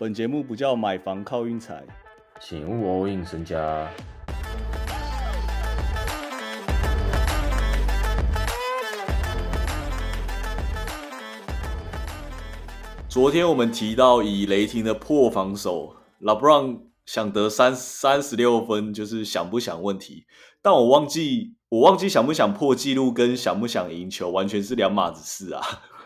本节目不叫买房靠运财，请勿 all in 身家。昨天我们提到以雷霆的破防守，拉布朗想得三三十六分，就是想不想问题。但我忘记，我忘记想不想破纪录跟想不想赢球，完全是两码子事啊。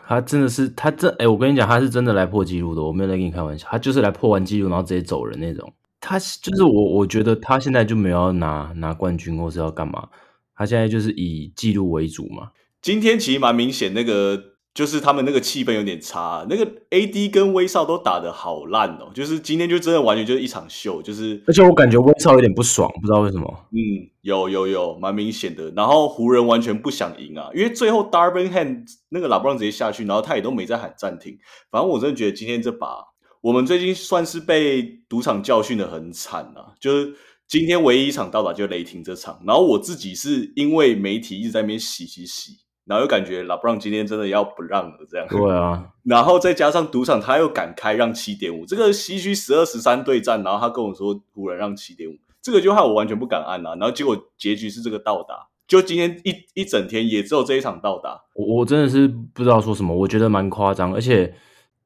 他真的是，他真哎，我跟你讲，他是真的来破纪录的，我没有在跟你开玩笑，他就是来破完纪录，然后直接走人那种。他就是我，我觉得他现在就没有要拿拿冠军或是要干嘛，他现在就是以纪录为主嘛。今天其实蛮明显，那个就是他们那个气氛有点差，那个 AD 跟威少都打的好烂哦，就是今天就真的完全就是一场秀，就是而且我感觉威少有点不爽，不知道为什么。嗯，有有有，蛮明显的。然后湖人完全不想赢啊，因为最后 Darvin Ham 那个拉布朗直接下去，然后他也都没在喊暂停。反正我真的觉得今天这把我们最近算是被赌场教训的很惨啊，就是今天唯一一场到达就雷霆这场，然后我自己是因为媒体一直在那边洗洗洗。然后又感觉拉布朗今天真的要不让了，这样。对啊，然后再加上赌场他又敢开让七点五，这个西区十二十三对战，然后他跟我说湖人让七点五，这个就害我完全不敢按啊。然后结果结局是这个到达，就今天一一整天也只有这一场到达。我我真的是不知道说什么，我觉得蛮夸张，而且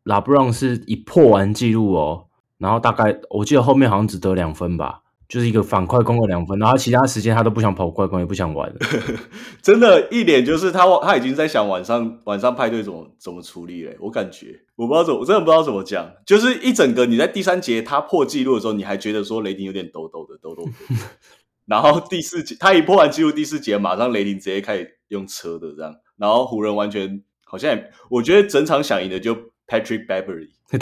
拉布朗是一破完记录哦，然后大概我记得后面好像只得两分吧。就是一个反快攻了两分，然后其他时间他都不想跑快攻，也不想玩，真的，一脸就是他他已经在想晚上晚上派对怎么怎么处理嘞。我感觉我不知道怎么，我真的不知道怎么讲。就是一整个你在第三节他破纪录的时候，你还觉得说雷霆有点抖抖的抖抖的，然后第四节他一破完纪录，第四节马上雷霆直接开始用车的这样，然后湖人完全好像我觉得整场想赢的就 Patrick Beverly，对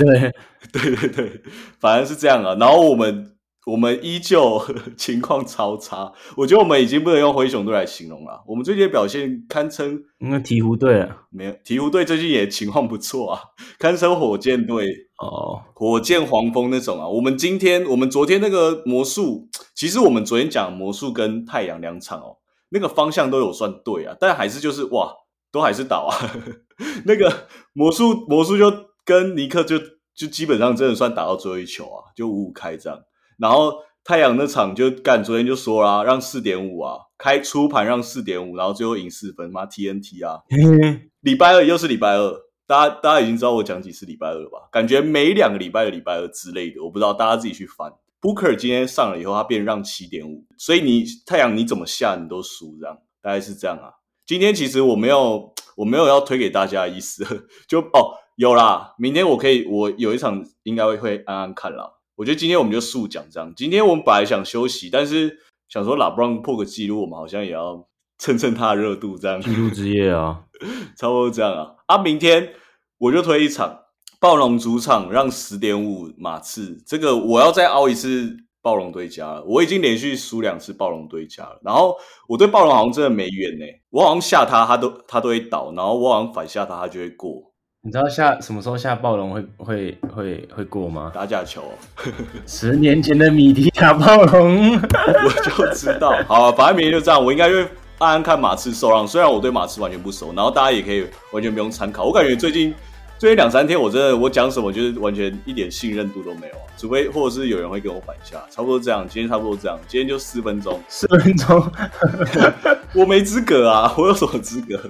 对对对，反正是这样啊。然后我们。我们依旧 情况超差，我觉得我们已经不能用灰熊队来形容了。我们最近的表现堪称，那鹈鹕队啊，没有鹈鹕队最近也情况不错啊，堪称火箭队哦，火箭黄蜂那种啊。我们今天，我们昨天那个魔术，其实我们昨天讲魔术跟太阳两场哦，那个方向都有算对啊，但还是就是哇，都还是倒啊。那个魔术魔术就跟尼克就就基本上真的算打到最后一球啊，就五五开这样。然后太阳那场就干，昨天就说啦，让四点五啊，开出盘让四点五，然后最后赢四分，妈 TNT 啊！礼拜二又是礼拜二，大家大家已经知道我讲几次礼拜二了吧？感觉每两个礼拜的礼拜二之类的，我不知道大家自己去翻。Booker 今天上了以后，他变让七点五，所以你太阳你怎么下你都输，这样大概是这样啊。今天其实我没有我没有要推给大家的意思，就哦有啦，明天我可以我有一场应该会会安安看啦。我觉得今天我们就速讲这样。今天我们本来想休息，但是想说拉布朗破个记录，我们好像也要蹭蹭他的热度，这样。记录之夜啊，差不多这样啊。啊，明天我就推一场暴龙主场让十点五马刺，这个我要再熬一次暴龙对家了。我已经连续输两次暴龙对家了，然后我对暴龙好像真的没缘呢。我好像下他，他都他都会倒，然后我好像反下他，他就会过。你知道下什么时候下暴龙会会会会过吗？打假球，十年前的米迪打暴龙，我就知道。好，反正明天就这样。我应该会暗暗看马刺受让，虽然我对马刺完全不熟。然后大家也可以完全不用参考。我感觉最近最近两三天，我真的我讲什么就是完全一点信任度都没有，除非或者是有人会跟我反下。差不多这样，今天差不多这样，今天就四分钟，四分钟，我没资格啊，我有什么资格？